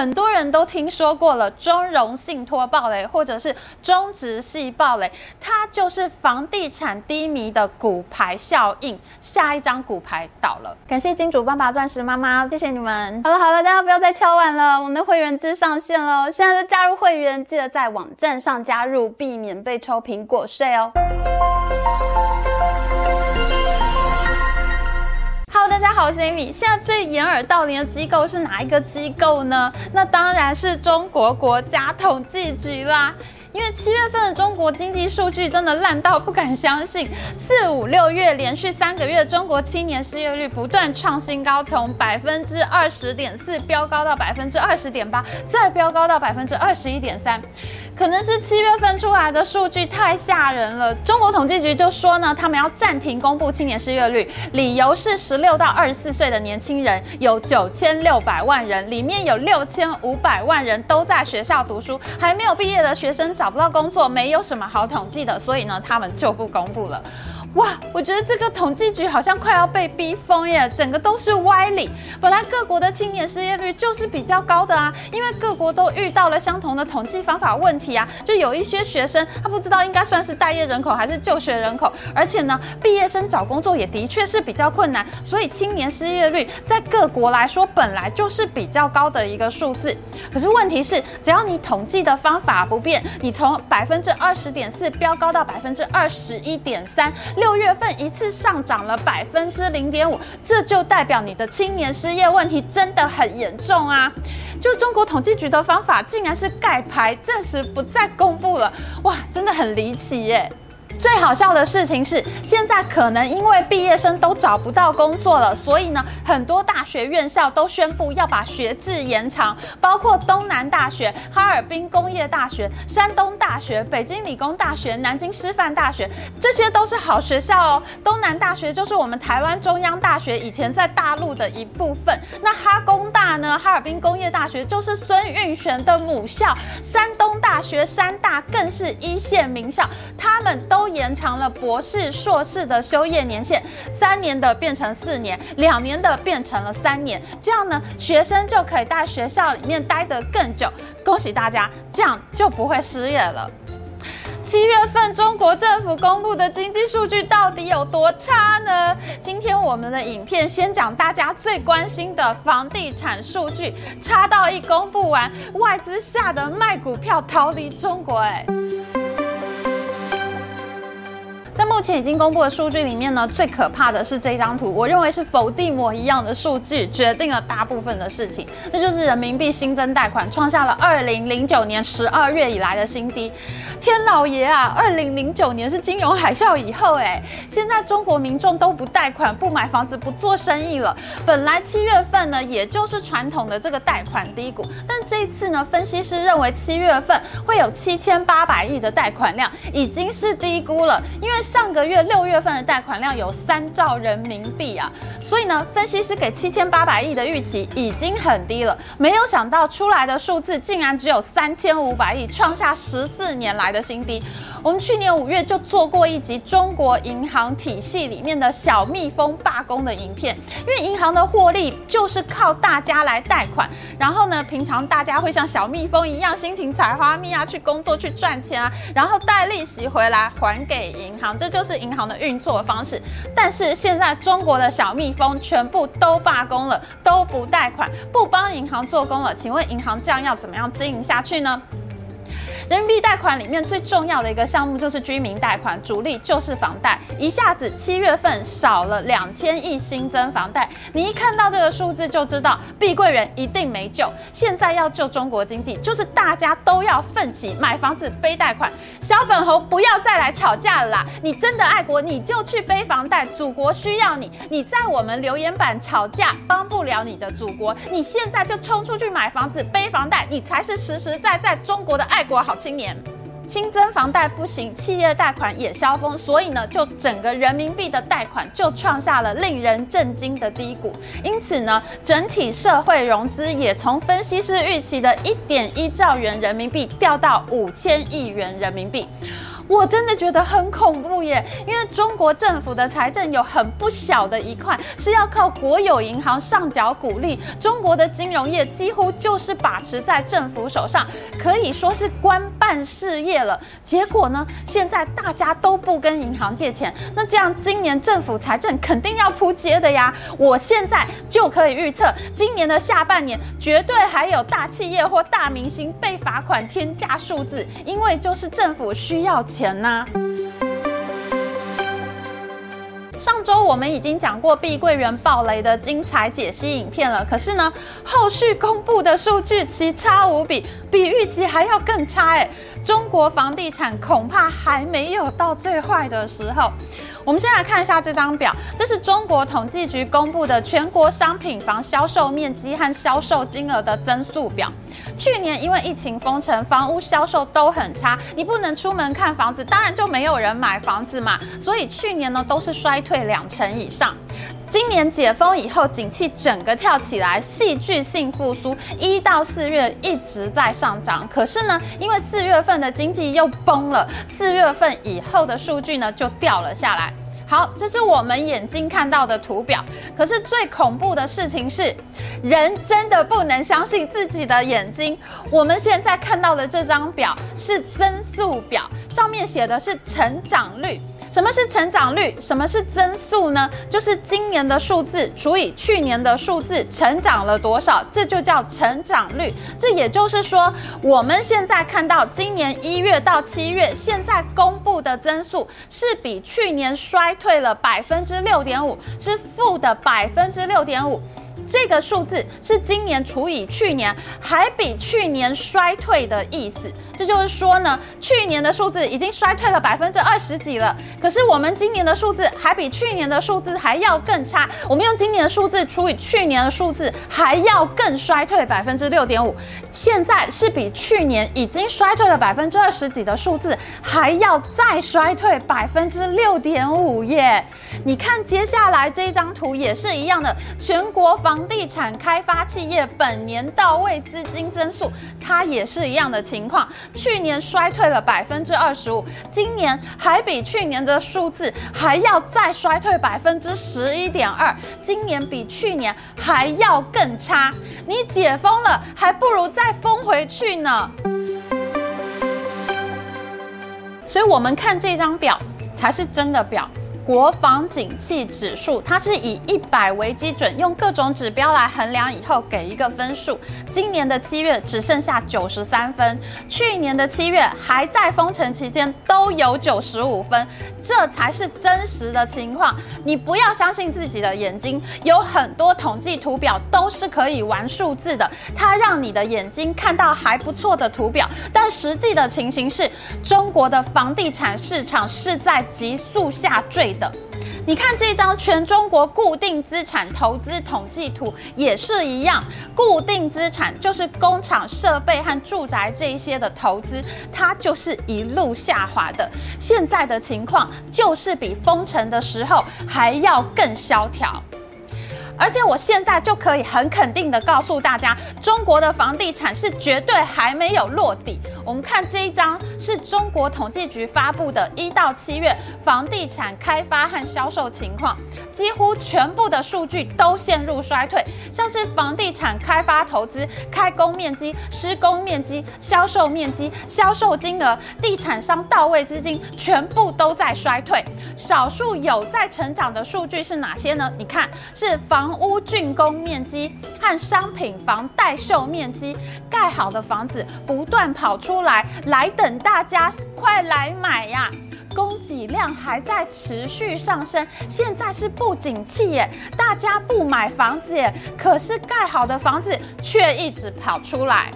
很多人都听说过了中融信托暴雷，或者是中植系暴雷，它就是房地产低迷的骨牌效应，下一张骨牌倒了。感谢金主爸爸、钻石妈妈，谢谢你们。好了好了，大家不要再敲碗了，我们的会员制上线了，现在就加入会员，记得在网站上加入，避免被抽苹果税哦。大家好，我是 Amy。现在最掩耳盗铃的机构是哪一个机构呢？那当然是中国国家统计局啦。因为七月份的中国经济数据真的烂到不敢相信，四五六月连续三个月，中国青年失业率不断创新高，从百分之二十点四飙高到百分之二十点八，再飙高到百分之二十一点三。可能是七月份出来的数据太吓人了，中国统计局就说呢，他们要暂停公布青年失业率，理由是十六到二十四岁的年轻人有九千六百万人，里面有六千五百万人都在学校读书，还没有毕业的学生找不到工作，没有什么好统计的，所以呢，他们就不公布了。哇，我觉得这个统计局好像快要被逼疯耶，整个都是歪理。本来各国的青年失业率就是比较高的啊，因为各国都遇到了相同的统计方法问题啊。就有一些学生他不知道应该算是待业人口还是就学人口，而且呢，毕业生找工作也的确是比较困难，所以青年失业率在各国来说本来就是比较高的一个数字。可是问题是，只要你统计的方法不变，你从百分之二十点四飙高到百分之二十一点三。六月份一次上涨了百分之零点五，这就代表你的青年失业问题真的很严重啊！就中国统计局的方法，竟然是盖牌，暂时不再公布了，哇，真的很离奇耶！最好笑的事情是，现在可能因为毕业生都找不到工作了，所以呢，很多大学院校都宣布要把学制延长，包括东南大学、哈尔滨工业大学、山东大学、北京理工大学、南京师范大学，这些都是好学校哦。东南大学就是我们台湾中央大学以前在大陆的一部分，那哈工大呢，哈尔滨工业大学就是孙运璇的母校，山东大学、山大更是一线名校，他们都。延长了博士、硕士的修业年限，三年的变成四年，两年的变成了三年，这样呢，学生就可以在学校里面待得更久。恭喜大家，这样就不会失业了。七月份中国政府公布的经济数据到底有多差呢？今天我们的影片先讲大家最关心的房地产数据，差到一公布完，外资吓得卖股票逃离中国，哎。目前已经公布的数据里面呢，最可怕的是这张图，我认为是否地魔一样的数据，决定了大部分的事情，那就是人民币新增贷款创下了二零零九年十二月以来的新低。天老爷啊，二零零九年是金融海啸以后，哎，现在中国民众都不贷款、不买房子、不做生意了。本来七月份呢，也就是传统的这个贷款低谷，但这一次呢，分析师认为七月份会有七千八百亿的贷款量，已经是低估了，因为上。上个月六月份的贷款量有三兆人民币啊，所以呢，分析师给七千八百亿的预期已经很低了。没有想到出来的数字竟然只有三千五百亿，创下十四年来的新低。我们去年五月就做过一集中国银行体系里面的小蜜蜂罢工的影片，因为银行的获利就是靠大家来贷款，然后呢，平常大家会像小蜜蜂一样辛勤采花蜜啊，去工作去赚钱啊，然后带利息回来还给银行，这就。都是银行的运作方式，但是现在中国的小蜜蜂全部都罢工了，都不贷款，不帮银行做工了。请问银行这样要怎么样经营下去呢？人民币贷款里面最重要的一个项目就是居民贷款，主力就是房贷。一下子七月份少了两千亿新增房贷，你一看到这个数字就知道碧桂园一定没救。现在要救中国经济，就是大家都要奋起买房子背贷款。小粉红不要再来吵架了啦！你真的爱国，你就去背房贷，祖国需要你。你在我们留言板吵架，帮不了你的祖国。你现在就冲出去买房子背房贷，你才是实实在在中国的爱国好。今年新增房贷不行，企业贷款也消风，所以呢，就整个人民币的贷款就创下了令人震惊的低谷。因此呢，整体社会融资也从分析师预期的一点一兆元人民币掉到五千亿元人民币。我真的觉得很恐怖耶，因为中国政府的财政有很不小的一块是要靠国有银行上缴股利，中国的金融业几乎就是把持在政府手上，可以说是官办事业了。结果呢，现在大家都不跟银行借钱，那这样今年政府财政肯定要扑街的呀。我现在就可以预测，今年的下半年绝对还有大企业或大明星被罚款天价数字，因为就是政府需要钱呐。上周我们已经讲过碧桂园暴雷的精彩解析影片了，可是呢，后续公布的数据奇差无比，比预期还要更差诶。中国房地产恐怕还没有到最坏的时候。我们先来看一下这张表，这是中国统计局公布的全国商品房销售面积和销售金额的增速表。去年因为疫情封城，房屋销售都很差，你不能出门看房子，当然就没有人买房子嘛。所以去年呢都是衰退两成以上。今年解封以后，景气整个跳起来，戏剧性复苏，一到四月一直在上涨。可是呢，因为四月份的经济又崩了，四月份以后的数据呢就掉了下来。好，这是我们眼睛看到的图表。可是最恐怖的事情是，人真的不能相信自己的眼睛。我们现在看到的这张表是增速表，上面写的是成长率。什么是成长率？什么是增速呢？就是今年的数字除以去年的数字，成长了多少，这就叫成长率。这也就是说，我们现在看到今年一月到七月现在公布的增速是比去年衰退了百分之六点五，是负的百分之六点五。这个数字是今年除以去年，还比去年衰退的意思。这就是说呢，去年的数字已经衰退了百分之二十几了，可是我们今年的数字还比去年的数字还要更差。我们用今年的数字除以去年的数字，还要更衰退百分之六点五。现在是比去年已经衰退了百分之二十几的数字，还要再衰退百分之六点五耶！你看接下来这张图也是一样的，全国房。房地产开发企业本年到位资金增速，它也是一样的情况。去年衰退了百分之二十五，今年还比去年的数字还要再衰退百分之十一点二，今年比去年还要更差。你解封了，还不如再封回去呢。所以，我们看这张表才是真的表。国防景气指数，它是以一百为基准，用各种指标来衡量以后给一个分数。今年的七月只剩下九十三分，去年的七月还在封城期间都有九十五分，这才是真实的情况。你不要相信自己的眼睛，有很多统计图表都是可以玩数字的，它让你的眼睛看到还不错的图表，但实际的情形是，中国的房地产市场是在急速下坠。的，你看这张全中国固定资产投资统计图也是一样，固定资产就是工厂设备和住宅这一些的投资，它就是一路下滑的。现在的情况就是比封城的时候还要更萧条。而且我现在就可以很肯定的告诉大家，中国的房地产是绝对还没有落地。我们看这一张是中国统计局发布的一到七月房地产开发和销售情况，几乎全部的数据都陷入衰退，像是房地产开发投资、开工面积、施工面积、销售面积、销售金额、地产商到位资金，全部都在衰退。少数有在成长的数据是哪些呢？你看，是房。房屋竣工面积和商品房待售面积，盖好的房子不断跑出来，来等大家快来买呀！供给量还在持续上升，现在是不景气耶，大家不买房子耶，可是盖好的房子却一直跑出来。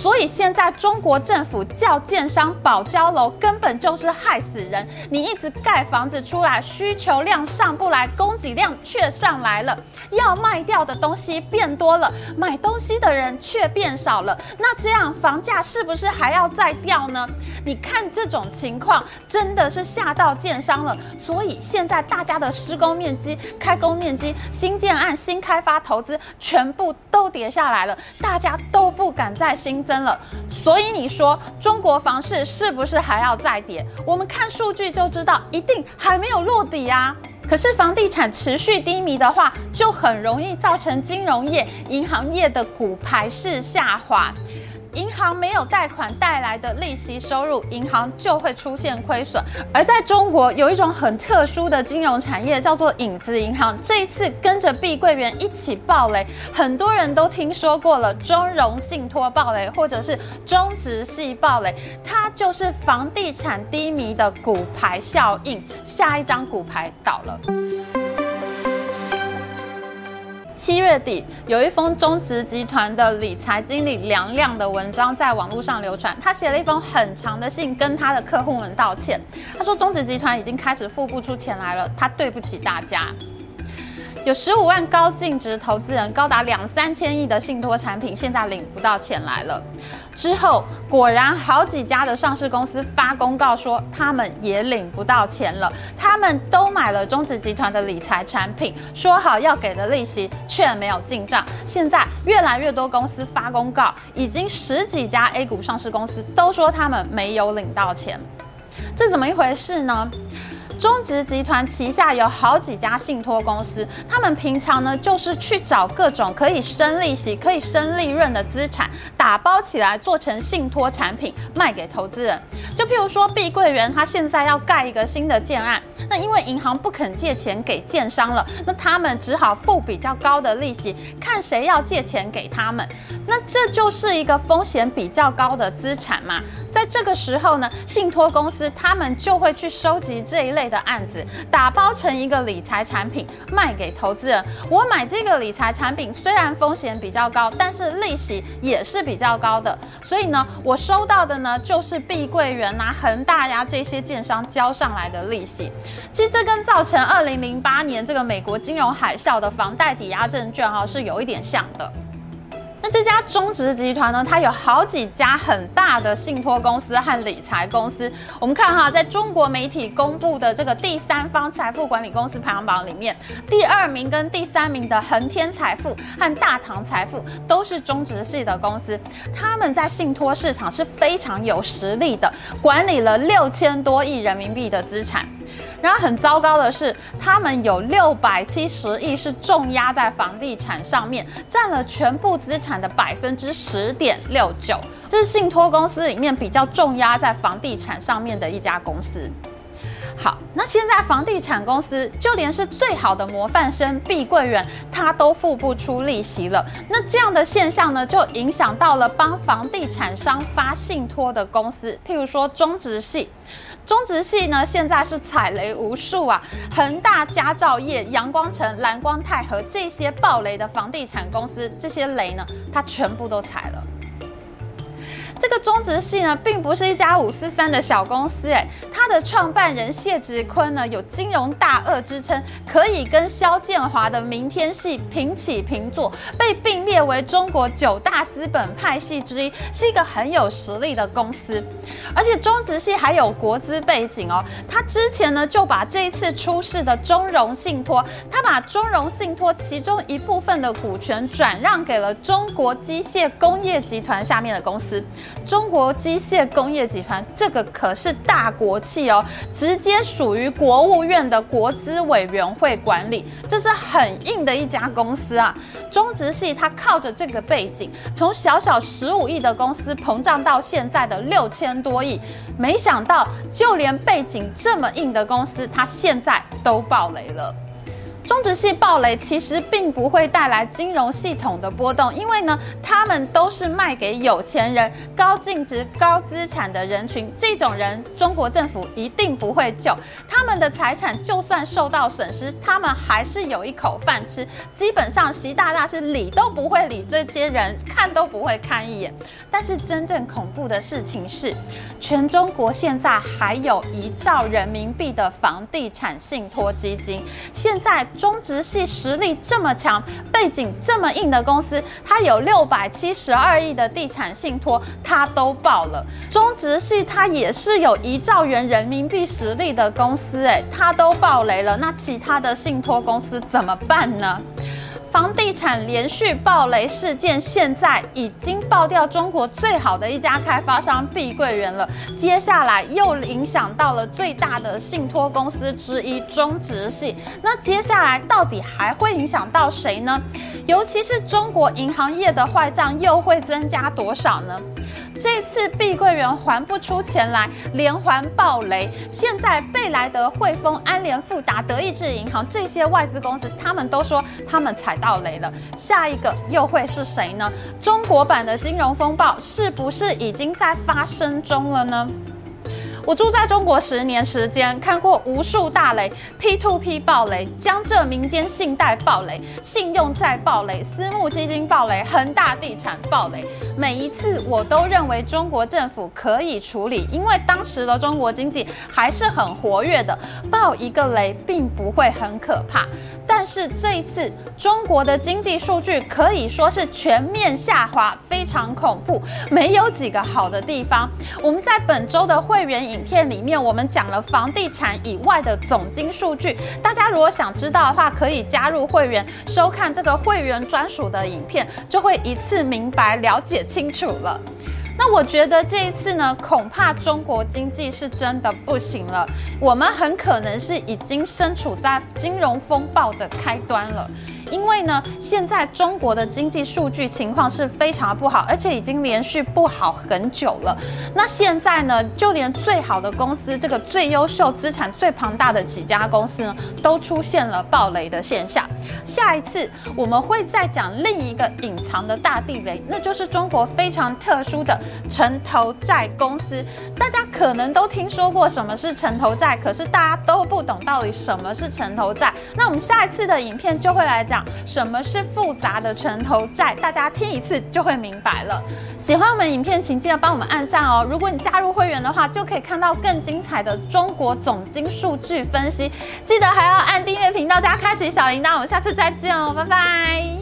所以现在中国政府叫建商保交楼，根本就是害死人。你一直盖房子出来，需求量上不来，供给量却上来了，要卖掉的东西变多了，买东西的人却变少了。那这样房价是不是还要再掉呢？你看这种情况真的是吓到建商了。所以现在大家的施工面积、开工面积、新建案、新开发投资全部都跌下来了，大家都不敢再新。增了。所以你说中国房市是不是还要再跌？我们看数据就知道，一定还没有落底啊。可是房地产持续低迷的话，就很容易造成金融业、银行业的股牌式下滑。银行没有贷款带来的利息收入，银行就会出现亏损。而在中国，有一种很特殊的金融产业，叫做影子银行。这一次跟着碧桂园一起暴雷，很多人都听说过了，中融信托暴雷，或者是中植系暴雷，它就是房地产低迷的骨牌效应。下一张骨牌倒了。七月底，有一封中植集团的理财经理梁亮的文章在网络上流传。他写了一封很长的信，跟他的客户们道歉。他说，中植集团已经开始付不出钱来了，他对不起大家。有十五万高净值投资人，高达两三千亿的信托产品，现在领不到钱来了。之后果然好几家的上市公司发公告说，他们也领不到钱了。他们都买了中植集团的理财产品，说好要给的利息却没有进账。现在越来越多公司发公告，已经十几家 A 股上市公司都说他们没有领到钱，这怎么一回事呢？中植集团旗下有好几家信托公司，他们平常呢就是去找各种可以生利息、可以生利润的资产，打包起来做成信托产品卖给投资人。就譬如说碧桂园，他现在要盖一个新的建案，那因为银行不肯借钱给建商了，那他们只好付比较高的利息，看谁要借钱给他们。那这就是一个风险比较高的资产嘛。在这个时候呢，信托公司他们就会去收集这一类的案子，打包成一个理财产品卖给投资人。我买这个理财产品，虽然风险比较高，但是利息也是比较高的。所以呢，我收到的呢就是碧桂园啊、恒大呀这些建商交上来的利息。其实这跟造成二零零八年这个美国金融海啸的房贷抵押证券哈是有一点像的。那这家中植集团呢，它有好几家很大的信托公司和理财公司。我们看哈，在中国媒体公布的这个第三方财富管理公司排行榜里面，第二名跟第三名的恒天财富和大唐财富都是中植系的公司。他们在信托市场是非常有实力的，管理了六千多亿人民币的资产。然后很糟糕的是，他们有六百七十亿是重压在房地产上面，占了全部资产的百分之十点六九。这是信托公司里面比较重压在房地产上面的一家公司。好，那现在房地产公司就连是最好的模范生碧桂园，它都付不出利息了。那这样的现象呢，就影响到了帮房地产商发信托的公司，譬如说中植系。中植系呢，现在是踩雷无数啊！恒大、佳兆业、阳光城、蓝光泰和这些暴雷的房地产公司，这些雷呢，它全部都踩了。这个中植系呢，并不是一家五四三的小公司，哎，它的创办人谢植坤呢，有金融大鳄之称，可以跟肖建华的明天系平起平坐，被并列为中国九大资本派系之一，是一个很有实力的公司。而且中植系还有国资背景哦，他之前呢就把这一次出事的中融信托，他把中融信托其中一部分的股权转让给了中国机械工业集团下面的公司。中国机械工业集团这个可是大国企哦，直接属于国务院的国资委员会管理，这是很硬的一家公司啊。中植系它靠着这个背景，从小小十五亿的公司膨胀到现在的六千多亿，没想到就连背景这么硬的公司，它现在都爆雷了。中植系暴雷其实并不会带来金融系统的波动，因为呢，他们都是卖给有钱人、高净值、高资产的人群，这种人中国政府一定不会救。他们的财产就算受到损失，他们还是有一口饭吃。基本上，习大大是理都不会理这些人，看都不会看一眼。但是真正恐怖的事情是，全中国现在还有一兆人民币的房地产信托基金，现在。中植系实力这么强，背景这么硬的公司，它有六百七十二亿的地产信托，它都爆了。中植系它也是有一兆元人民币实力的公司，诶，它都爆雷了。那其他的信托公司怎么办呢？房地产连续暴雷事件，现在已经爆掉中国最好的一家开发商碧桂园了。接下来又影响到了最大的信托公司之一中植系。那接下来到底还会影响到谁呢？尤其是中国银行业的坏账又会增加多少呢？这次碧桂园还不出钱来，连环爆雷。现在贝莱德、汇丰、安联、富达、德意志银行这些外资公司，他们都说他们踩到雷了。下一个又会是谁呢？中国版的金融风暴是不是已经在发生中了呢？我住在中国十年时间，看过无数大雷，P2P 爆雷，江浙民间信贷爆雷，信用债爆雷，私募基金爆雷，恒大地产爆雷。每一次我都认为中国政府可以处理，因为当时的中国经济还是很活跃的，爆一个雷并不会很可怕。但是这一次中国的经济数据可以说是全面下滑，非常恐怖，没有几个好的地方。我们在本周的会员影片里面，我们讲了房地产以外的总经数据。大家如果想知道的话，可以加入会员，收看这个会员专属的影片，就会一次明白了解清楚了。那我觉得这一次呢，恐怕中国经济是真的不行了，我们很可能是已经身处在金融风暴的开端了。因为呢，现在中国的经济数据情况是非常的不好，而且已经连续不好很久了。那现在呢，就连最好的公司，这个最优秀、资产最庞大的几家公司呢，都出现了爆雷的现象。下一次我们会再讲另一个隐藏的大地雷，那就是中国非常特殊的城投债公司。大家可能都听说过什么是城投债，可是大家都不懂到底什么是城投债。那我们下一次的影片就会来讲。什么是复杂的城投债？大家听一次就会明白了。喜欢我们影片，请记得帮我们按赞哦。如果你加入会员的话，就可以看到更精彩的中国总经数据分析。记得还要按订阅频道加开启小铃铛。我们下次再见哦，拜拜。